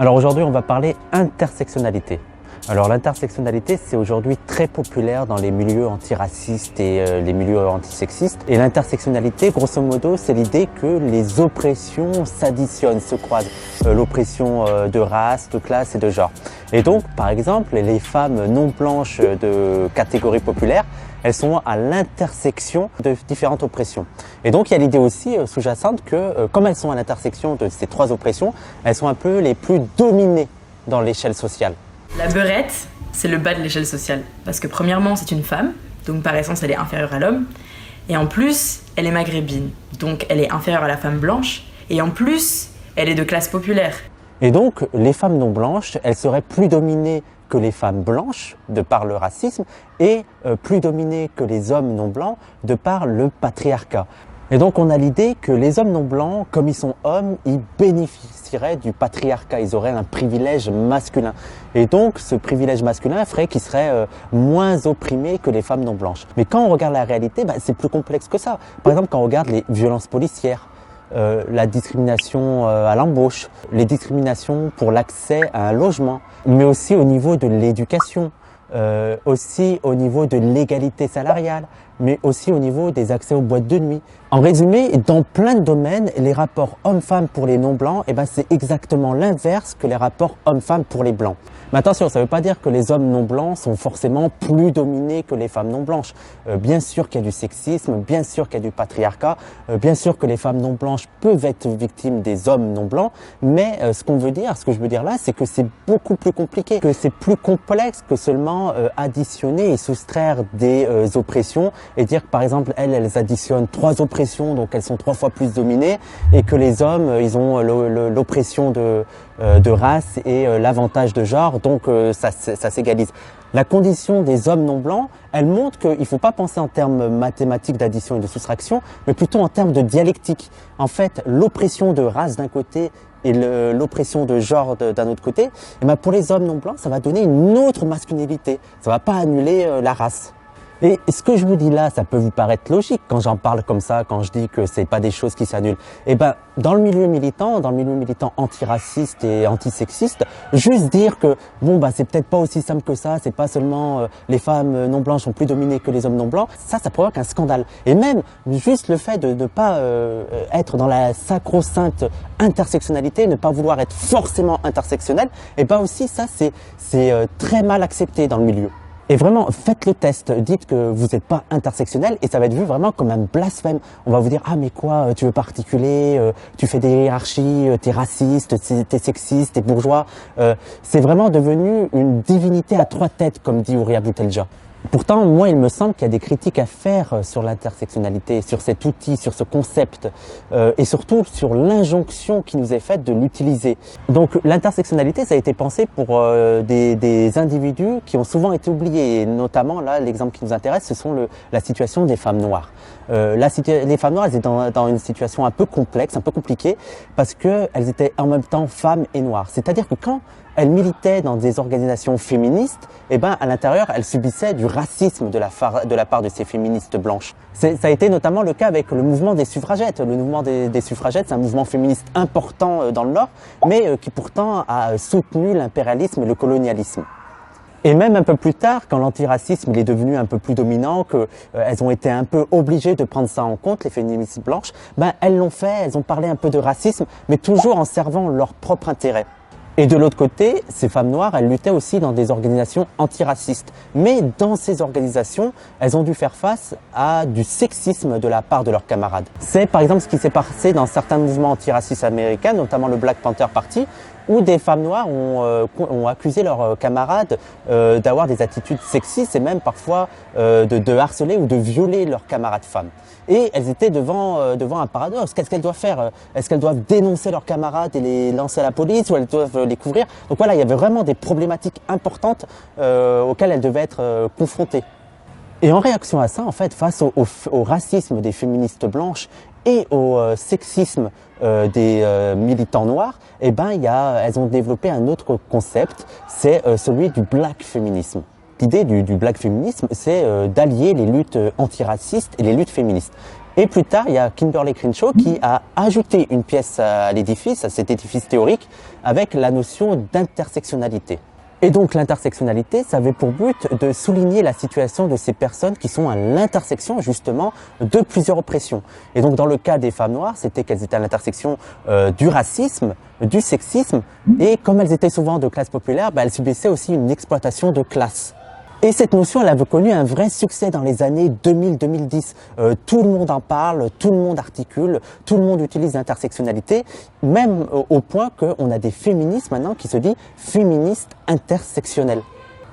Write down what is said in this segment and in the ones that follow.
Alors aujourd'hui, on va parler intersectionnalité. Alors l'intersectionnalité, c'est aujourd'hui très populaire dans les milieux antiracistes et euh, les milieux antisexistes. Et l'intersectionnalité, grosso modo, c'est l'idée que les oppressions s'additionnent, se croisent. Euh, l'oppression euh, de race, de classe et de genre. Et donc, par exemple, les femmes non blanches de catégorie populaire, elles sont à l'intersection de différentes oppressions. Et donc il y a l'idée aussi sous-jacente que comme elles sont à l'intersection de ces trois oppressions, elles sont un peu les plus dominées dans l'échelle sociale. La beurette, c'est le bas de l'échelle sociale. Parce que premièrement, c'est une femme, donc par essence, elle est inférieure à l'homme. Et en plus, elle est maghrébine, donc elle est inférieure à la femme blanche. Et en plus, elle est de classe populaire. Et donc, les femmes non blanches, elles seraient plus dominées que les femmes blanches de par le racisme et euh, plus dominées que les hommes non blancs de par le patriarcat. Et donc on a l'idée que les hommes non blancs, comme ils sont hommes, ils bénéficieraient du patriarcat, ils auraient un privilège masculin. Et donc ce privilège masculin ferait qu'ils seraient euh, moins opprimés que les femmes non blanches. Mais quand on regarde la réalité, bah, c'est plus complexe que ça. Par exemple, quand on regarde les violences policières, euh, la discrimination euh, à l'embauche, les discriminations pour l'accès à un logement, mais aussi au niveau de l'éducation, euh, aussi au niveau de l'égalité salariale, mais aussi au niveau des accès aux boîtes de nuit. En résumé, dans plein de domaines, les rapports hommes-femmes pour les non-blancs, eh ben, c'est exactement l'inverse que les rapports hommes-femmes pour les blancs. Mais attention, ça ne veut pas dire que les hommes non blancs sont forcément plus dominés que les femmes non blanches. Euh, bien sûr qu'il y a du sexisme, bien sûr qu'il y a du patriarcat, euh, bien sûr que les femmes non blanches peuvent être victimes des hommes non blancs, mais euh, ce qu'on veut dire, ce que je veux dire là, c'est que c'est beaucoup plus compliqué, que c'est plus complexe que seulement additionner et soustraire des oppressions et dire que par exemple, elles, elles additionnent trois oppressions, donc elles sont trois fois plus dominées, et que les hommes, ils ont l'oppression de, de race et l'avantage de genre donc euh, ça, s'égalise. La condition des hommes non blancs, elle montre qu'il ne faut pas penser en termes mathématiques d'addition et de soustraction, mais plutôt en termes de dialectique. En fait, l'oppression de race d'un côté et l'oppression de genre d'un autre côté, et eh ben pour les hommes non blancs, ça va donner une autre masculinité. Ça va pas annuler euh, la race. Et ce que je vous dis là, ça peut vous paraître logique quand j'en parle comme ça, quand je dis que c'est pas des choses qui s'annulent. Eh ben, dans le milieu militant, dans le milieu militant antiraciste et antisexiste, juste dire que bon bah c'est peut-être pas aussi simple que ça, c'est pas seulement euh, les femmes non blanches sont plus dominées que les hommes non blancs, ça ça provoque un scandale. Et même juste le fait de ne pas euh, être dans la sacro-sainte intersectionnalité, ne pas vouloir être forcément intersectionnel, eh ben aussi ça c'est c'est euh, très mal accepté dans le milieu. Et vraiment, faites le test. Dites que vous n'êtes pas intersectionnel et ça va être vu vraiment comme un blasphème. On va vous dire, ah mais quoi, euh, tu veux particulier, euh, tu fais des hiérarchies, euh, t'es raciste, t'es sexiste, t'es bourgeois. c'est vraiment devenu une divinité à trois têtes, comme dit Ouria Boutelja. Pourtant, moi, il me semble qu'il y a des critiques à faire euh, sur l'intersectionnalité, sur cet outil, sur ce concept, euh, et surtout sur l'injonction qui nous est faite de l'utiliser. Donc, l'intersectionnalité, ça a été pensé pour euh, des, individus qui ont souvent été oubliés. Et notamment, là, l'exemple qui nous intéresse, ce sont le, la situation des femmes noires. Les femmes noires, elles étaient dans, dans, une situation un peu complexe, un peu compliquée, parce qu'elles étaient en même temps femmes et noires. C'est-à-dire que quand elles militaient dans des organisations féministes, eh ben, à l'intérieur, elles subissaient du racisme de la, part de ces féministes blanches. Ça a été notamment le cas avec le mouvement des suffragettes. Le mouvement des, suffragettes, c'est un mouvement féministe important euh, dans le Nord, mais euh, qui pourtant a soutenu l'impérialisme et le colonialisme. Et même un peu plus tard, quand l'antiracisme est devenu un peu plus dominant, qu'elles euh, ont été un peu obligées de prendre ça en compte, les féministes blanches, ben elles l'ont fait, elles ont parlé un peu de racisme, mais toujours en servant leur propre intérêt. Et de l'autre côté, ces femmes noires, elles luttaient aussi dans des organisations antiracistes. Mais dans ces organisations, elles ont dû faire face à du sexisme de la part de leurs camarades. C'est par exemple ce qui s'est passé dans certains mouvements antiracistes américains, notamment le Black Panther Party, où des femmes noires ont, euh, accusé leurs euh, camarades euh, d'avoir des attitudes sexistes et même parfois de, harceler ou de violer leurs camarades femmes. Et elles étaient devant, devant un paradoxe. Qu'est-ce qu'elles doivent faire Est-ce qu'elles doivent dénoncer leurs camarades et les lancer à la police ou elles doivent les couvrir? Donc voilà, il y avait vraiment des problématiques importantes auxquelles elles devaient être confrontées. Et en réaction à ça, en fait, face au racisme des féministes blanches et au euh, sexisme euh, des euh, militants noirs, eh ben, y a, elles ont développé un autre concept, c'est celui du black féminisme. L'idée du, du, black féminisme, c'est d'allier les luttes antiracistes et les luttes féministes. Et plus tard, il y a Kimberly Crenshaw qui a ajouté une pièce à l'édifice, à cet édifice théorique, avec la notion d'intersectionnalité. Et donc l'intersectionnalité, ça avait pour but de souligner la situation de ces personnes qui sont à l'intersection justement de plusieurs oppressions. Et donc dans le cas des femmes noires, c'était qu'elles étaient à l'intersection euh, du racisme, du sexisme, et comme elles étaient souvent de classe populaire, bah, elles subissaient aussi une exploitation de classe. Et cette notion, elle avait connu un vrai succès dans les années 2000-2010. Euh, tout le monde en parle, tout le monde articule, tout le monde utilise l'intersectionnalité, même au point qu'on a des féministes maintenant qui se disent féministes intersectionnels.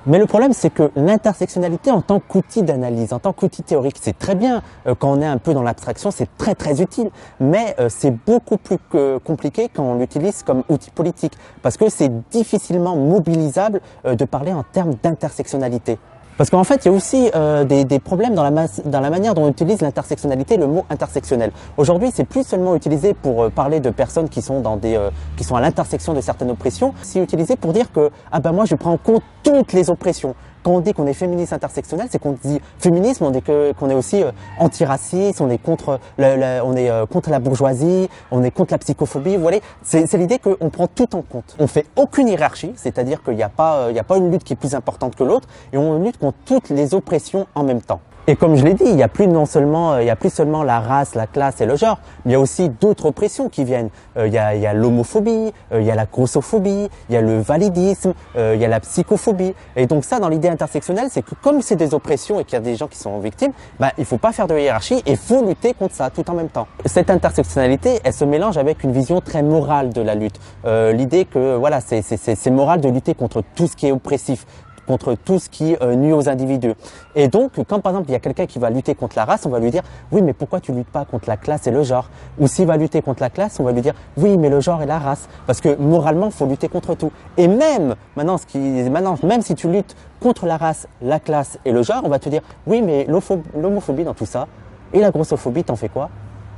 Mais le problème, c'est que l'intersectionnalité en tant qu'outil d'analyse, en tant qu'outil théorique, c'est très bien. Euh, quand on est un peu dans l'abstraction, c'est très très utile. Mais euh, c'est beaucoup plus compliqué quand on l'utilise comme outil politique, parce que c'est difficilement mobilisable euh, de parler en termes d'intersectionnalité. Parce qu'en fait, il y a aussi euh, des, problèmes dans la, manière dont on utilise l'intersectionnalité, le mot intersectionnel. Aujourd'hui, c'est plus seulement utilisé pour euh, parler de personnes qui sont euh, qui sont à l'intersection de certaines oppressions. C'est utilisé pour dire que ah ben moi je prends en compte toutes les oppressions quand on dit qu'on est féministe intersectionnel, c'est qu'on dit féminisme, on dit qu'on est aussi euh, antiraciste, on est contre, le, on est euh, contre la bourgeoisie, on est contre la psychophobie. Vous c'est l'idée qu'on prend tout en compte. On fait aucune hiérarchie, c'est-à-dire qu'il n'y euh, a pas une lutte qui est plus importante que l'autre, et on lutte contre toutes les oppressions en même temps. Et comme je l'ai dit, il n'y a plus non seulement, euh, il y a plus seulement la race, la classe et le genre, mais il y a aussi d'autres oppressions qui viennent. Euh, il y a, l'homophobie, euh, il y a la grossophobie, il y a le validisme, il y a la psychophobie. Et donc ça, dans l'idée intersectionnelle, c'est que comme c'est des oppressions et qu'il y a des gens qui sont victimes, bah, il faut pas faire de hiérarchie et faut lutter contre ça tout en même temps. Cette intersectionnalité, elle se mélange avec une vision très morale de la lutte. l'idée que voilà, c'est moral de lutter contre tout ce qui est oppressif, contre tout ce qui euh, nuit aux individus. Et donc, quand par exemple il y a quelqu'un qui va lutter contre la race, on va lui dire oui, mais pourquoi tu luttes pas contre la classe et le genre? Ou s'il va lutter contre la classe, on va lui dire oui, mais le genre et la race, parce que moralement, il faut lutter contre tout. Et même maintenant, maintenant, même si tu luttes contre la race, la classe et le genre, on va te dire oui, mais l'homophobie dans tout ça et la grossophobie, t'en fais quoi?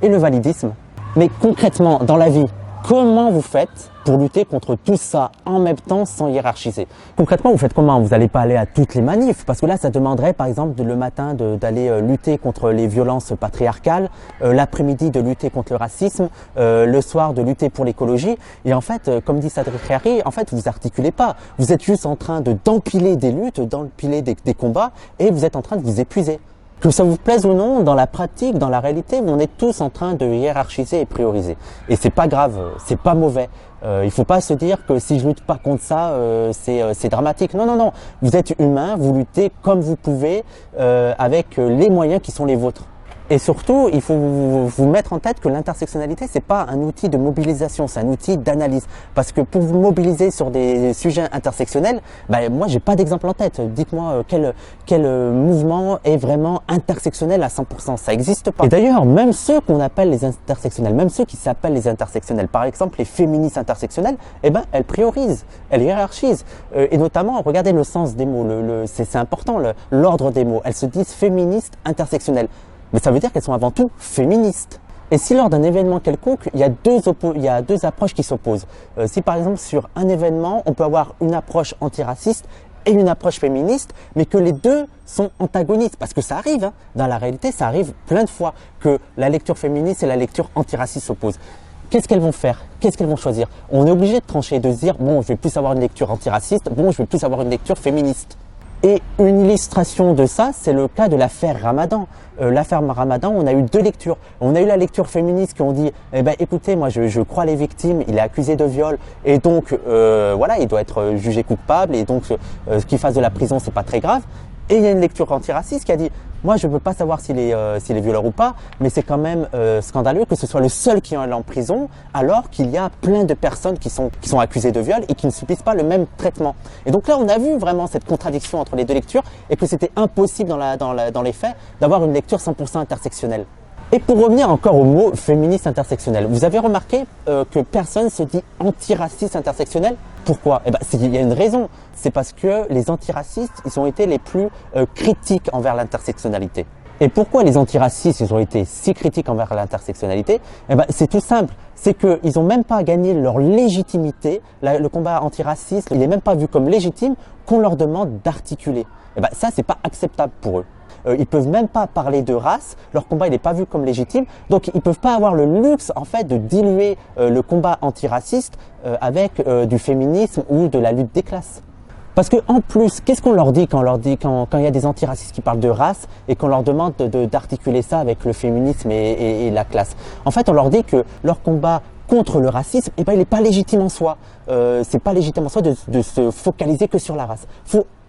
Et le validisme Mais concrètement, dans la vie, Comment vous faites pour lutter contre tout ça en même temps sans hiérarchiser? Concrètement, vous faites comment? Vous n'allez pas aller à toutes les manifs? Parce que là, ça demanderait par exemple le matin d'aller euh, lutter contre les violences patriarcales, euh, l'après-midi de lutter contre le racisme, euh, le soir de lutter pour l'écologie. Et en fait, comme dit Sadri Khari, en fait, vous articulez pas. Vous êtes juste en train de d'empiler des luttes, d'empiler des, des combats et vous êtes en train de vous épuiser. Que ça vous plaise ou non, dans la pratique, dans la réalité, on est tous en train de hiérarchiser et prioriser. Et c'est pas grave, c'est pas mauvais. Euh, il faut pas se dire que si je lutte pas contre ça, euh, euh, c'est dramatique. Non, non, non. Vous êtes humain, vous luttez comme vous pouvez, euh, avec les moyens qui sont les vôtres. Et surtout, il faut vous, mettre en tête que l'intersectionnalité, c'est pas un outil de mobilisation, c'est un outil d'analyse. Parce que pour vous mobiliser sur des sujets intersectionnels, ben moi, j'ai pas d'exemple en tête. Dites-moi euh, quel, quel euh, mouvement est vraiment intersectionnel à 100%. Ça existe pas. Et d'ailleurs, même ceux qu'on appelle les intersectionnels, même ceux qui s'appellent les intersectionnels, par exemple les féministes intersectionnelles, eh ben, elles priorisent, elles hiérarchisent. Euh, et notamment, regardez le sens des mots, le, le c'est important, l'ordre des mots. Elles se disent féministes intersectionnelles mais ça veut dire qu'elles sont avant tout féministes. Et si lors d'un événement quelconque, il y a deux, il y a deux approches qui s'opposent. Euh, si par exemple sur un événement, on peut avoir une approche antiraciste et une approche féministe, mais que les deux sont antagonistes, parce que ça arrive, hein. dans la réalité, ça arrive plein de fois que la lecture féministe et la lecture antiraciste s'opposent. Qu'est-ce qu'elles vont faire? Qu'est-ce qu'elles vont choisir? On est obligé de trancher, de se dire, bon, je vais plus avoir une lecture antiraciste, bon, je vais plus avoir une lecture féministe. Et une illustration de ça, c'est le cas de l'affaire Ramadan. Euh, l'affaire Ramadan, on a eu deux lectures. On a eu la lecture féministe qui ont dit, eh ben, écoutez, moi, je, je crois les victimes, il est accusé de viol, et donc, euh, voilà, il doit être jugé coupable, et donc, euh, ce qu'il fasse de la prison, c'est pas très grave. Et il y a une lecture antiraciste qui a dit, moi je ne veux pas savoir s'il est, euh, est violeur ou pas, mais c'est quand même euh, scandaleux que ce soit le seul qui est en prison, alors qu'il y a plein de personnes qui sont, qui sont accusées de viol et qui ne subissent pas le même traitement. Et donc là, on a vu vraiment cette contradiction entre les deux lectures et que c'était impossible dans, la, dans, dans les faits d'avoir une lecture 100% intersectionnelle. Et pour revenir encore au mot féministe intersectionnel, vous avez remarqué euh, que personne se dit antiraciste intersectionnel Pourquoi? Eh ben, il y a une raison. C'est parce que les antiracistes, ils ont été les plus euh, critiques envers l'intersectionnalité. Et pourquoi les antiracistes, ils ont été si critiques envers l'intersectionnalité? Eh ben, c'est tout simple. C'est qu'ils n'ont même pas gagné leur légitimité. le combat antiraciste, il n'est même pas vu comme légitime qu'on leur demande d'articuler. Eh ben, ça, c'est pas acceptable pour eux. Euh, ils peuvent même pas parler de race, leur combat il n'est pas vu comme légitime, donc ils peuvent pas avoir le luxe en fait de diluer euh, le combat antiraciste euh, avec du féminisme ou de la lutte des classes. Parce que en plus, qu'est-ce qu'on leur dit quand il y a des antiracistes qui parlent de race et qu'on leur demande d'articuler ça avec le féminisme et, la classe? En fait, on leur dit que leur combat contre le racisme, eh ben, il n'est pas légitime en soi. Euh, c'est pas légitime en soi de, se focaliser que sur la race.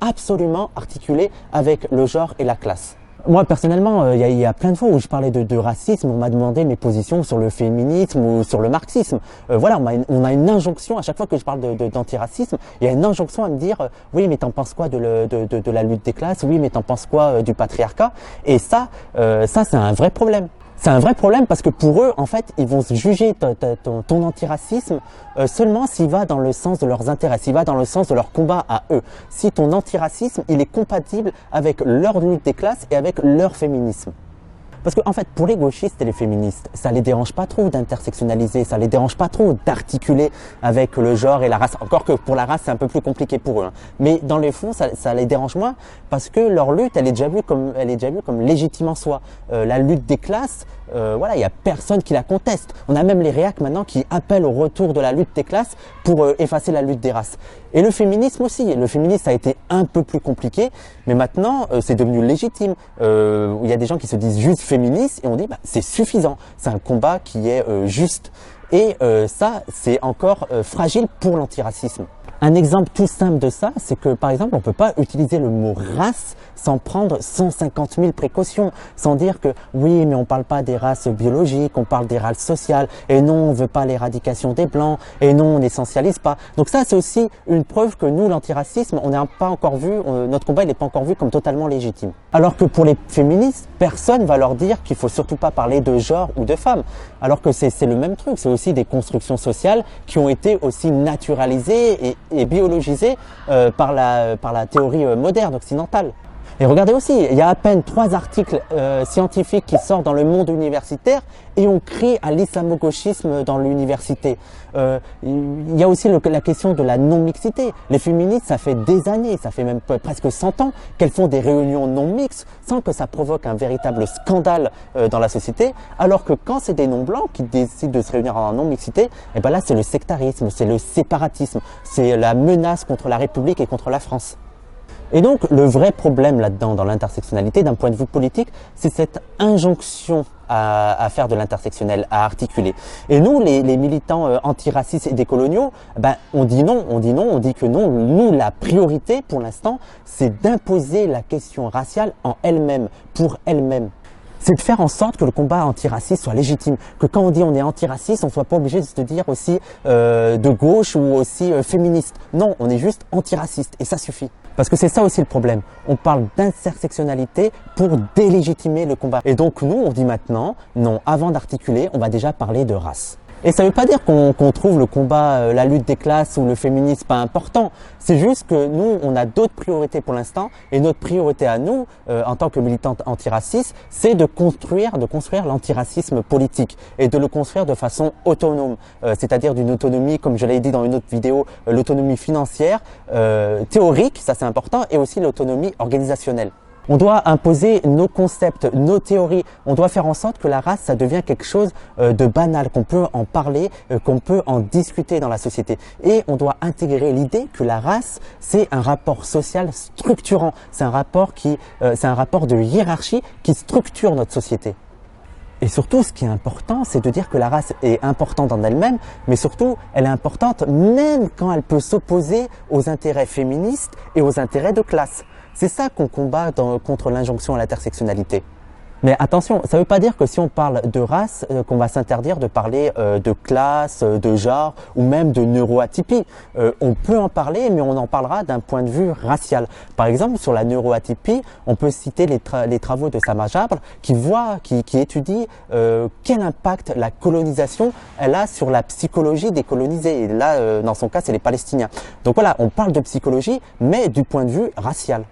Absolument articuler avec le genre et la classe. Moi personnellement, euh, il y, a plein de fois où je parlais de, racisme, on m'a demandé mes positions sur le féminisme ou sur le marxisme. Euh, voilà, on a, une, injonction à chaque fois que je parle d'antiracisme, de, il y a une injonction à me dire euh, oui mais t'en penses quoi de, la lutte des classes, oui mais t'en penses quoi euh, du patriarcat? Et ça, ça c'est un vrai problème c'est un vrai problème parce que pour eux, en fait, ils vont juger ton, antiracisme euh, seulement s'il va dans le sens de leurs intérêts, s'il va dans le sens de leur combat à eux. Si ton antiracisme, il est compatible avec leur lutte des classes et avec leur féminisme. Parce qu'en en fait, pour les gauchistes et les féministes, ça les dérange pas trop d'intersectionnaliser, ça les dérange pas trop d'articuler avec le genre et la race. Encore que pour la race, c'est un peu plus compliqué pour eux. Hein. Mais dans les fonds, ça, ça, les dérange moins parce que leur lutte, elle est déjà vue comme, elle est déjà vue comme légitime en soi. Euh, la lutte des classes, euh, voilà, il y a personne qui la conteste. On a même les réacs maintenant qui appellent au retour de la lutte des classes pour euh, effacer la lutte des races. Et le féminisme aussi. Le féminisme a été un peu plus compliqué, mais maintenant euh, c'est devenu légitime. Il y a des gens qui se disent juste féministes et on dit bah, c'est suffisant. C'est un combat qui est juste. Et ça, c'est encore fragile pour l'antiracisme. Un exemple tout simple de ça, c'est que par exemple, on peut pas utiliser le mot race sans prendre 150 000 précautions, sans dire que oui, mais on parle pas des races biologiques, on parle des races sociales, et non, on veut pas l'éradication des blancs, et non, on n'essentialise pas. Donc ça, c'est aussi une preuve que nous, l'antiracisme, on n'a pas encore vu, notre combat, n'est pas encore vu comme totalement légitime. Alors que pour les féministes, personne va leur dire qu'il faut surtout pas parler de genre ou de femme. Alors que c'est le même truc, c'est aussi des constructions sociales qui ont été aussi naturalisées et, et biologisées euh, par, la, par la théorie euh, moderne occidentale. Et regardez aussi, il y a à peine trois articles euh, scientifiques qui sortent dans le monde universitaire et on crie à l'islamo-gauchisme dans l'université. Euh, il y a aussi la question de la non-mixité. Les féministes, ça fait des années, ça fait même presque 100 ans qu'elles font des réunions non-mixtes sans que ça provoque un véritable scandale euh, dans la société, alors que quand c'est des non-blancs qui décident de se réunir en non-mixité, et eh ben là c'est le sectarisme, c'est le séparatisme, c'est la menace contre la République et contre la France. Et donc le vrai problème là-dedans, dans l'intersectionnalité, d'un point de vue politique, c'est cette injonction à, faire de l'intersectionnel, à articuler. Et nous, les, les militants euh, antiracistes et décoloniaux, ben, on dit non, on dit non, on dit que non. Nous, la priorité pour l'instant, c'est d'imposer la question raciale en elle-même, pour elle-même c'est de faire en sorte que le combat antiraciste soit légitime. Que quand on dit on est antiraciste, on soit pas obligé de se dire aussi euh, de gauche ou aussi euh, féministe. Non, on est juste antiraciste et ça suffit. Parce que c'est ça aussi le problème. On parle d'intersectionnalité pour délégitimer le combat. Et donc nous, on dit maintenant, non, avant d'articuler, on va déjà parler de race. Et ça ne veut pas dire qu'on trouve le combat, euh, la lutte des classes ou le féminisme pas important. C'est juste que nous, on a d'autres priorités pour l'instant. Et notre priorité à nous, euh, en tant que militante antiracistes, c'est de construire, de construire l'antiracisme politique et de le construire de façon autonome, euh, c'est-à-dire d'une autonomie, comme je l'ai dit dans une autre vidéo, l'autonomie financière, théorique, ça c'est important, et aussi l'autonomie organisationnelle. On doit imposer nos concepts, nos théories. On doit faire en sorte que la race, ça devient quelque chose euh, de banal, qu'on peut en parler, euh, qu'on peut en discuter dans la société. Et on doit intégrer l'idée que la race, c'est un rapport social structurant. C'est un rapport qui, euh, c'est un rapport de hiérarchie qui structure notre société. Et surtout, ce qui est important, c'est de dire que la race est importante en elle-même, mais surtout, elle est importante même quand elle peut s'opposer aux intérêts féministes et aux intérêts de classe. C'est ça qu'on combat contre l'injonction à l'intersectionnalité. Mais attention, ça ne veut pas dire que si on parle de race, euh, qu'on va s'interdire de parler euh, de classe, euh, de genre ou même de neuroatypie. on peut en parler, mais on en parlera d'un point de vue racial. Par exemple, sur la neuroatypie, on peut citer les, travaux de Sama Jabre qui voit, qui, étudie quel impact la colonisation a sur la psychologie des colonisés. Là, dans son cas, c'est les Palestiniens. Donc voilà, on parle de psychologie, mais du point de vue racial.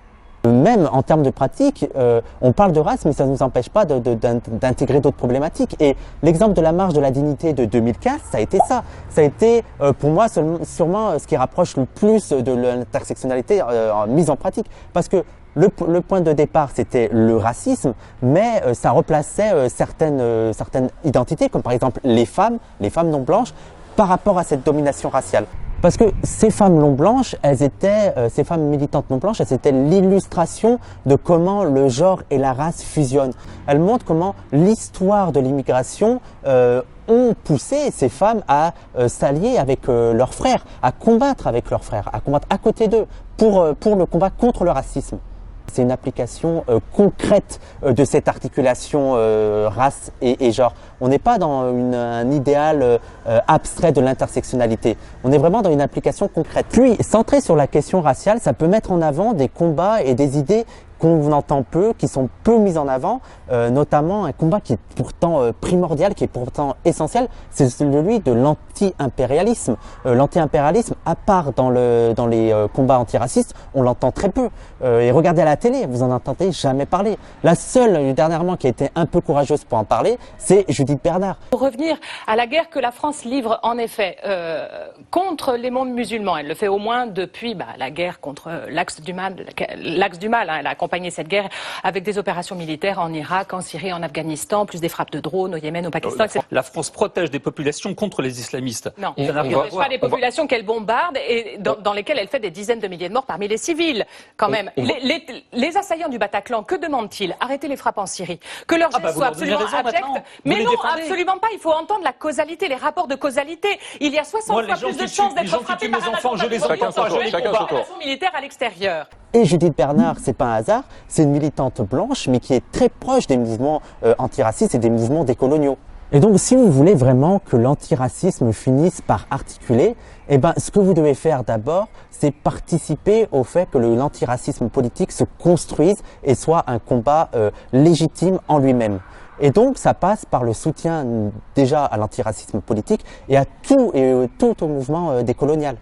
Même en termes de pratique, euh, on parle de race, mais ça ne nous empêche pas d'intégrer d'autres problématiques. Et l'exemple de la marche de la dignité de 2015, ça a été ça. Ça a été, euh, pour moi, sûrement ce qui rapproche le plus de l'intersectionnalité euh, mise en pratique. Parce que le, point de départ, c'était le racisme, mais euh, ça replaçait euh, euh, certaines identités, comme par exemple les femmes, les femmes non blanches, par rapport à cette domination raciale. Parce que ces femmes non blanches, elles étaient, ces femmes militantes non blanches, elles étaient l'illustration de comment le genre et la race fusionnent. Elles montrent comment l'histoire de l'immigration ont poussé ces femmes à s'allier avec leurs frères, à combattre avec leurs frères, à combattre à côté d'eux pour, pour le combat contre le racisme. C'est une application euh, concrète euh, de cette articulation euh, race et, genre. On n'est pas dans un idéal abstrait de l'intersectionnalité. On est vraiment dans une application concrète. Puis, centré sur la question raciale, ça peut mettre en avant des combats et des idées qu'on entend peu, qui sont peu mises en avant, euh, notamment un combat qui est pourtant euh, primordial, qui est pourtant essentiel, c'est celui de l'anti-impérialisme. Euh, l'anti-impérialisme, à part dans, le, dans les combats antiracistes, on l'entend très peu. et regardez à la télé, vous en entendez jamais parler. La seule, dernièrement, qui a été un peu courageuse pour en parler, c'est Judith Bernard. Pour revenir à la guerre que la France livre, en effet, contre les mondes musulmans, elle le fait au moins depuis bah, la guerre contre l'axe du mal, l'axe du mal. Hein, elle a accompagner cette guerre avec des opérations militaires en Irak, en Syrie, en Afghanistan, plus des frappes de drones au Yémen, au Pakistan, etc. La France protège des populations contre les islamistes. Non, elle ne protège pas des populations qu'elle bombarde et dans, lesquelles elle fait des dizaines de milliers de morts parmi les civils, quand même. Les, assaillants du Bataclan, que demandent-ils? Arrêter les frappes en Syrie. Que leurs ah bah, soient absolument abjects. Mais non, absolument pas. Il faut entendre la causalité, les rapports de causalité. Il y a 60 fois plus de chances d'être frappé par un attentat militaire à l'extérieur. Et Judith Bernard, c'est pas un hasard, c'est une militante blanche, mais qui est très proche des mouvements euh, antiracistes et des mouvements décoloniaux. Et donc, si vous voulez vraiment que l'antiracisme finisse par articuler, eh ben, ce que vous devez faire d'abord, c'est participer au fait que l'antiracisme politique se construise et soit un combat euh, légitime en lui-même. Et donc, ça passe par le soutien déjà à l'antiracisme politique et à tout et euh, tout au mouvement décolonial.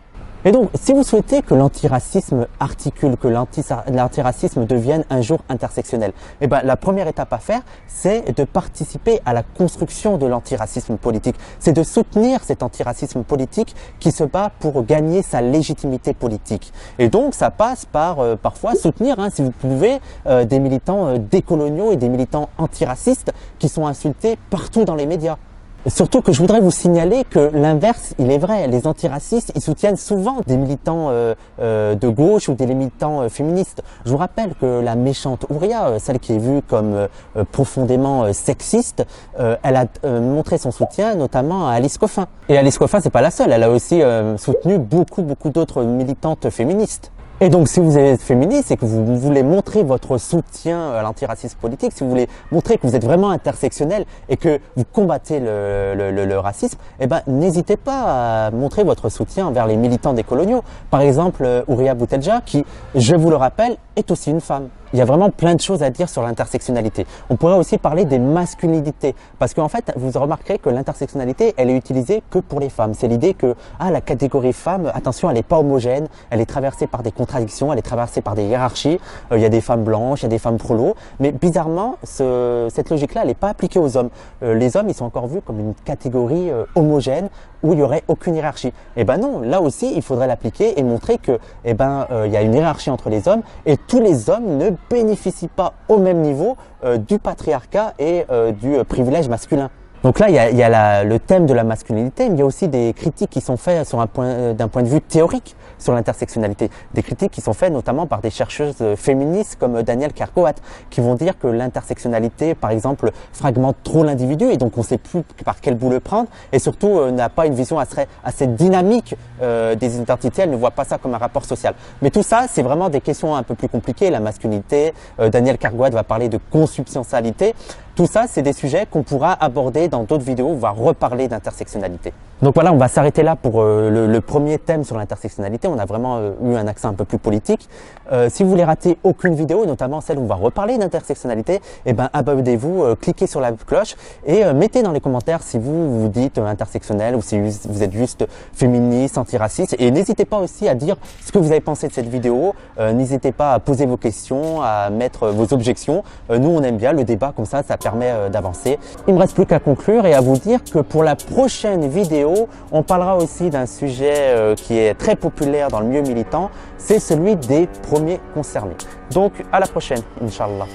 Et donc, si vous souhaitez que l'antiracisme articule, que l'antiracisme devienne un jour intersectionnel, eh ben, la première étape à faire, c'est de participer à la construction de l'antiracisme politique. C'est de soutenir cet antiracisme politique qui se bat pour gagner sa légitimité politique. Et donc, ça passe par euh, parfois soutenir, hein, si vous pouvez, euh, des militants euh, décoloniaux et des militants antiracistes qui sont insultés partout dans les médias. Surtout que je voudrais vous signaler que l'inverse, il est vrai. Les antiracistes, ils soutiennent souvent des militants euh, euh, de gauche ou des militants euh, féministes. Je vous rappelle que la méchante Ouria, celle qui est vue comme profondément sexiste, elle a montré son soutien notamment à Alice Coffin. Et Alice Coffin, c'est pas la seule. Elle a aussi soutenu beaucoup, beaucoup d'autres militantes féministes. Et donc, si vous êtes féministe et que vous voulez montrer votre soutien à l'antiracisme politique, si vous voulez montrer que vous êtes vraiment intersectionnel et que vous combattez le, le, le, racisme, eh ben, n'hésitez pas à montrer votre soutien envers les militants des coloniaux. Par exemple, euh, Ouria Boutelja, qui, je vous le rappelle, est aussi une femme. Il y a vraiment plein de choses à dire sur l'intersectionnalité. On pourrait aussi parler des masculinités, parce qu'en fait, vous remarquerez que l'intersectionnalité, elle est utilisée que pour les femmes. C'est l'idée que ah la catégorie femme, attention, elle n'est pas homogène, elle est traversée par des contradictions, elle est traversée par des hiérarchies. Euh, il y a des femmes blanches, il y a des femmes prolos, mais bizarrement, ce, cette logique-là, elle n'est pas appliquée aux hommes. Euh, les hommes, ils sont encore vus comme une catégorie euh, homogène où il y aurait aucune hiérarchie. Eh ben non, là aussi, il faudrait l'appliquer et montrer que, eh ben, il y a une hiérarchie entre les hommes et tous les hommes ne bénéficient pas au même niveau euh, du patriarcat et euh, du euh, privilège masculin. Donc là, il y a, il le thème de la masculinité, mais il y a aussi des critiques qui sont faites sur un point, d'un point de vue théorique sur l'intersectionnalité. Des critiques qui sont faites notamment par des chercheuses féministes comme Danielle Kerkoat, qui vont dire que l'intersectionnalité, par exemple, fragmente trop l'individu et donc on ne sait plus par quel bout le prendre et surtout n'a pas une vision assez, dynamique des identités, elle ne voit pas ça comme un rapport social. Mais tout ça, c'est vraiment des questions un peu plus compliquées. La masculinité, Danielle Kerkoat va parler de consubstantialité. Tout ça, c'est des sujets qu'on pourra aborder dans d'autres vidéos, on va reparler d'intersectionnalité. Donc voilà, on va s'arrêter là pour euh, le, premier thème sur l'intersectionnalité. On a vraiment euh, eu un accent un peu plus politique. Euh, si vous voulez rater aucune vidéo, notamment celle où on va reparler d'intersectionnalité, eh ben abonnez-vous, cliquez sur la cloche et mettez dans les commentaires si vous vous dites intersectionnel ou si vous êtes juste féministe, antiraciste. Et n'hésitez pas aussi à dire ce que vous avez pensé de cette vidéo. n'hésitez pas à poser vos questions, à mettre vos objections. nous, on aime bien le débat comme ça, ça euh, d'avancer. Il me reste plus qu'à conclure et à vous dire que pour la prochaine vidéo, on parlera aussi d'un sujet euh, qui est très populaire dans le milieu militant, c'est celui des premiers concernés. Donc à la prochaine, Inch'Allah.